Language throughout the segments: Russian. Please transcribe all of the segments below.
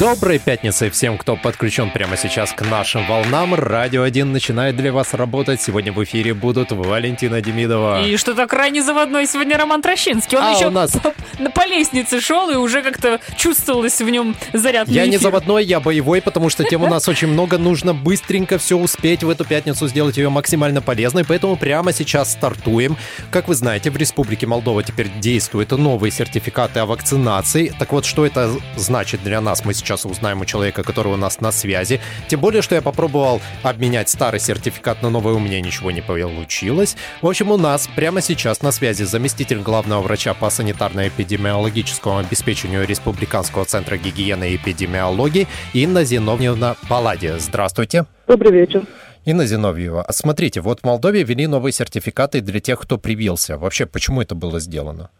Доброй пятницы всем, кто подключен прямо сейчас к нашим волнам. Радио 1 начинает для вас работать. Сегодня в эфире будут Валентина Демидова. И что-то крайне заводной сегодня Роман Трощинский. Он А, еще у нас- по, по лестнице шел, и уже как-то чувствовалось в нем заряд Я не эфир. заводной, я боевой, потому что тем у нас очень много. Нужно быстренько все успеть в эту пятницу, сделать ее максимально полезной. Поэтому прямо сейчас стартуем. Как вы знаете, в Республике Молдова теперь действуют новые сертификаты о вакцинации. Так вот, что это значит для нас, мы сейчас узнаем у человека, который у нас на связи. Тем более, что я попробовал обменять старый сертификат на новый, у меня ничего не получилось. В общем, у нас прямо сейчас на связи заместитель главного врача по санитарно-эпидемиологическому обеспечению Республиканского центра гигиены и эпидемиологии Инна Зиновьевна Палладе. Здравствуйте. Добрый вечер. Инна Зиновьева, а смотрите, вот в Молдове ввели новые сертификаты для тех, кто привился. Вообще, почему это было сделано?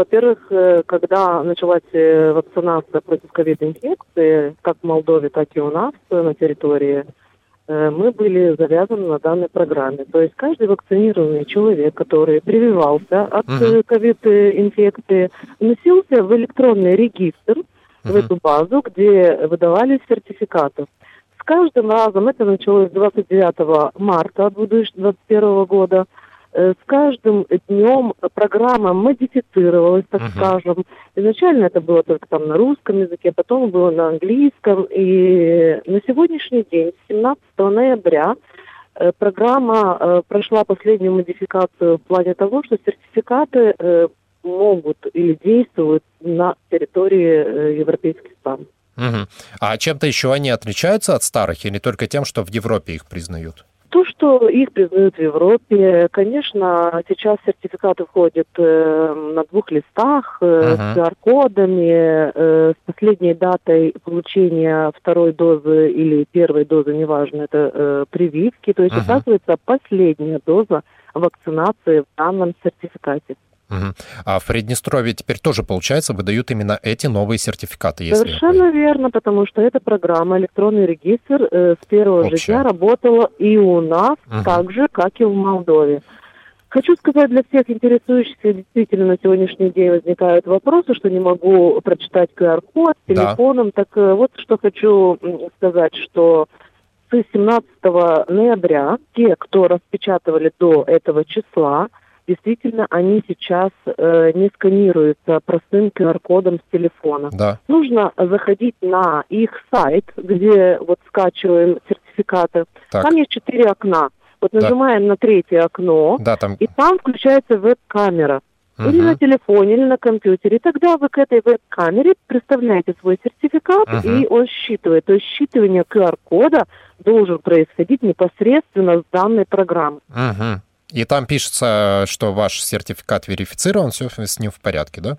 Во-первых, э, когда началась э, вакцинация против ковид-инфекции, как в Молдове, так и у нас э, на территории, мы были завязаны на данной программе. То есть каждый вакцинированный человек, который прививался от ковид-инфекции, вносился в электронный регистр, в эту базу, где выдавались сертификаты. С каждым разом, это началось 29 марта 2021 года, с каждым днем программа модифицировалась, так Мгм. скажем. Изначально это было только там на русском языке, потом было на английском. И на сегодняшний день, 17 ноября, э, программа э, прошла последнюю модификацию в плане того, что сертификаты э, могут или действуют на территории э, европейских стран. Мгм. А чем-то еще они отличаются от старых или только тем, что в Европе их признают? То, что их признают в Европе, конечно, сейчас сертификаты входят э, на двух листах э, Ага. с QR-кодами, э, с последней датой получения второй дозы или первой дозы, неважно, это э, прививки. То есть Ага. указывается последняя доза вакцинации в данном сертификате. Мгм. А в Приднестровье теперь тоже, получается, выдают именно эти новые сертификаты, если Совершенно верно, потому что эта программа, электронный регистр, э, с первого же Общая. дня работала и у нас, Мгм. так же, как и в Молдове. Хочу сказать для всех интересующихся, действительно на сегодняшний день возникают вопросы, что не могу прочитать QR-код с Да. телефоном. Так э, вот, что хочу сказать, что с 17 ноября те, кто распечатывали до этого числа, действительно, они сейчас э, не сканируются простым QR-кодом с телефона Да. нужно заходить на их сайт, где вот скачиваем сертификаты. Так. Там есть четыре окна. Вот Да. нажимаем на третье окно, Да, там... и там включается веб-камера. Или на телефоне, или на компьютере. И тогда вы к этой веб-камере представляете свой сертификат, Мгм. и он считывает. То есть считывание QR-кода должен происходить непосредственно с данной программы. Мгм. И там пишется, что ваш сертификат верифицирован, все с ним в порядке, да?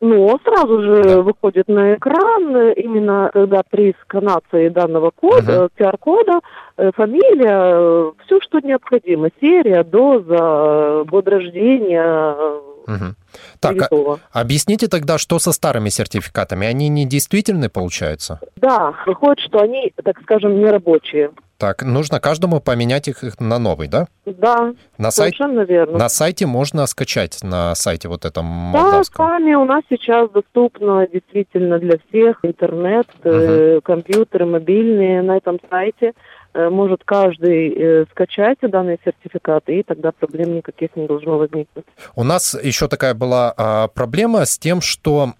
Но сразу же Да. выходит на экран, э, именно когда при сканации данного кода, QR-кода, э, фамилия, все, что необходимо. Серия, доза, э, год рождения, э, Мгм. Так, а- объясните тогда, что со старыми сертификатами? Они не действительны, получается? Да, выходит, что они, так скажем, нерабочие. Так, нужно каждому поменять их на новый, да? Да, На, совершенно верно. на сайте можно скачать, на сайте вот этом Да, молдавском. сами у нас сейчас доступно действительно для всех интернет, э, компьютеры, мобильные на этом сайте. Э, может каждый э, скачать данные сертификаты, и тогда проблем никаких не должно возникнуть. У нас еще такая была а, проблема с тем, что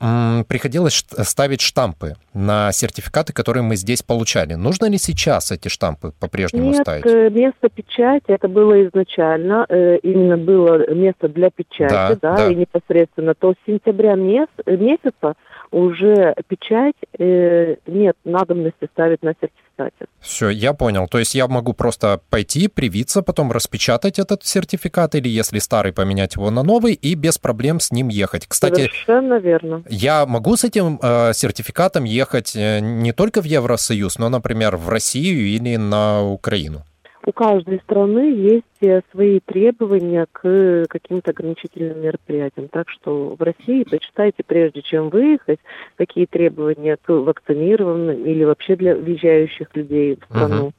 приходилось ставить штампы на сертификаты, которые мы здесь получали. Нужно ли сейчас эти штампы по-прежнему Нет, ставить? э, место печати, это было изначально, именно было место для печати, Да, да, да. и непосредственно, то с сентября мес- месяца уже печать э, нет надобности ставить на сертификате. Все, я понял. То есть я могу просто пойти, привиться, потом распечатать этот сертификат, или если старый, поменять его на новый, и без проблем с ним ехать. Кстати, Совершенно верно. я могу с этим э, сертификатом ехать э, не только в Евросоюз, но, например, в Россию или на Украину. У каждой страны есть э, свои требования к каким-то ограничительным мероприятиям. Так что в России почитайте, прежде чем выехать, какие требования к вакцинированным или вообще для въезжающих людей в страну.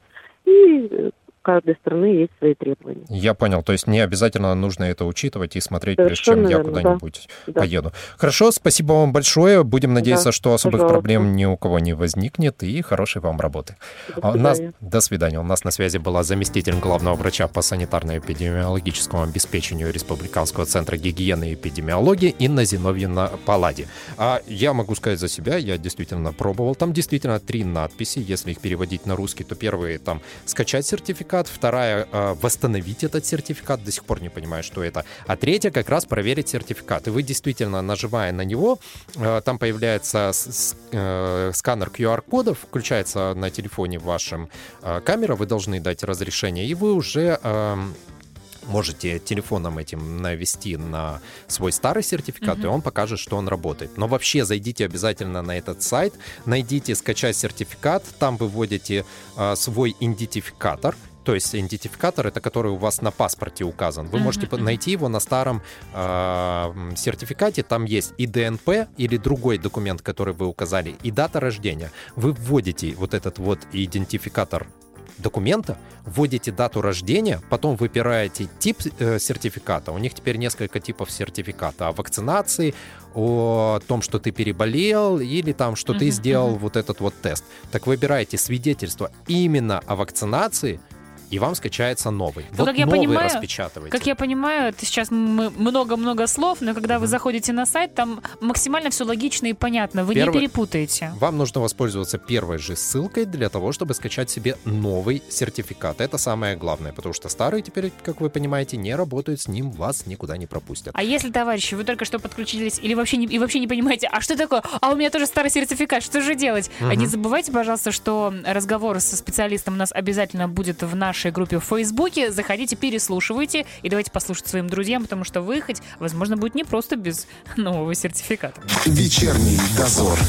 Uh-huh. И э, каждой страны есть свои требования. Я понял. То есть не обязательно нужно это учитывать и смотреть, Совершенно прежде чем я куда-нибудь да. поеду. Хорошо, спасибо вам большое. Будем надеяться, да, что особых пожалуйста. проблем ни у кого не возникнет. И хорошей вам работы. До свидания. У нас, до свидания. У нас на связи была заместитель главного врача по санитарно-эпидемиологическому обеспечению Республиканского центра гигиены и эпидемиологии Инна Зиновьевна Палади. А я могу сказать за себя, я действительно пробовал. Там действительно три надписи. Если их переводить на русский, то первые там скачать сертификат сертификат, вторая э, восстановить этот сертификат, до сих пор не понимаю, что это, а третья как раз проверить сертификат. И вы действительно, нажимая на него, э, там появляется э, сканер QR-кодов, включается на телефоне вашем камера, вы должны дать разрешение, и вы уже эм, можете телефоном этим навести на свой старый сертификат, mm-hmm. и он покажет, что он работает. Но вообще зайдите обязательно на этот сайт, найдите скачать сертификат, там вы вводите э, свой идентификатор, то есть идентификатор это который у вас на паспорте указан. Вы можете найти его на старом э, сертификате. Там есть и ДНП или другой документ, который вы указали, и дата рождения. Вы вводите вот этот вот идентификатор документа, вводите дату рождения, потом выбираете тип э, сертификата. У них теперь несколько типов сертификата. О вакцинации, о том, что ты переболел, или там, что uh-huh, ты сделал uh-huh. вот этот вот тест. Так выбираете свидетельство именно о вакцинации – и вам скачается новый. Ну, вот как я новый понимаю. Как я понимаю, это сейчас много-много слов, но когда вы заходите на сайт, там максимально все логично и понятно. Вы Первый, не перепутаете. Вам нужно воспользоваться первой же ссылкой для того, чтобы скачать себе новый сертификат. Это самое главное, потому что старые теперь, как вы понимаете, не работают, с ним вас никуда не пропустят. А если, товарищи, вы только что подключились или вообще не, и вообще не понимаете, а что такое? А у меня тоже старый сертификат, что же делать? Угу. Не забывайте, пожалуйста, что разговор со специалистом у нас обязательно будет в нашей нашей группе в Фейсбуке. Заходите, переслушивайте и давайте послушать своим друзьям, потому что выехать, возможно, будет не просто без нового сертификата. Вечерний дозор.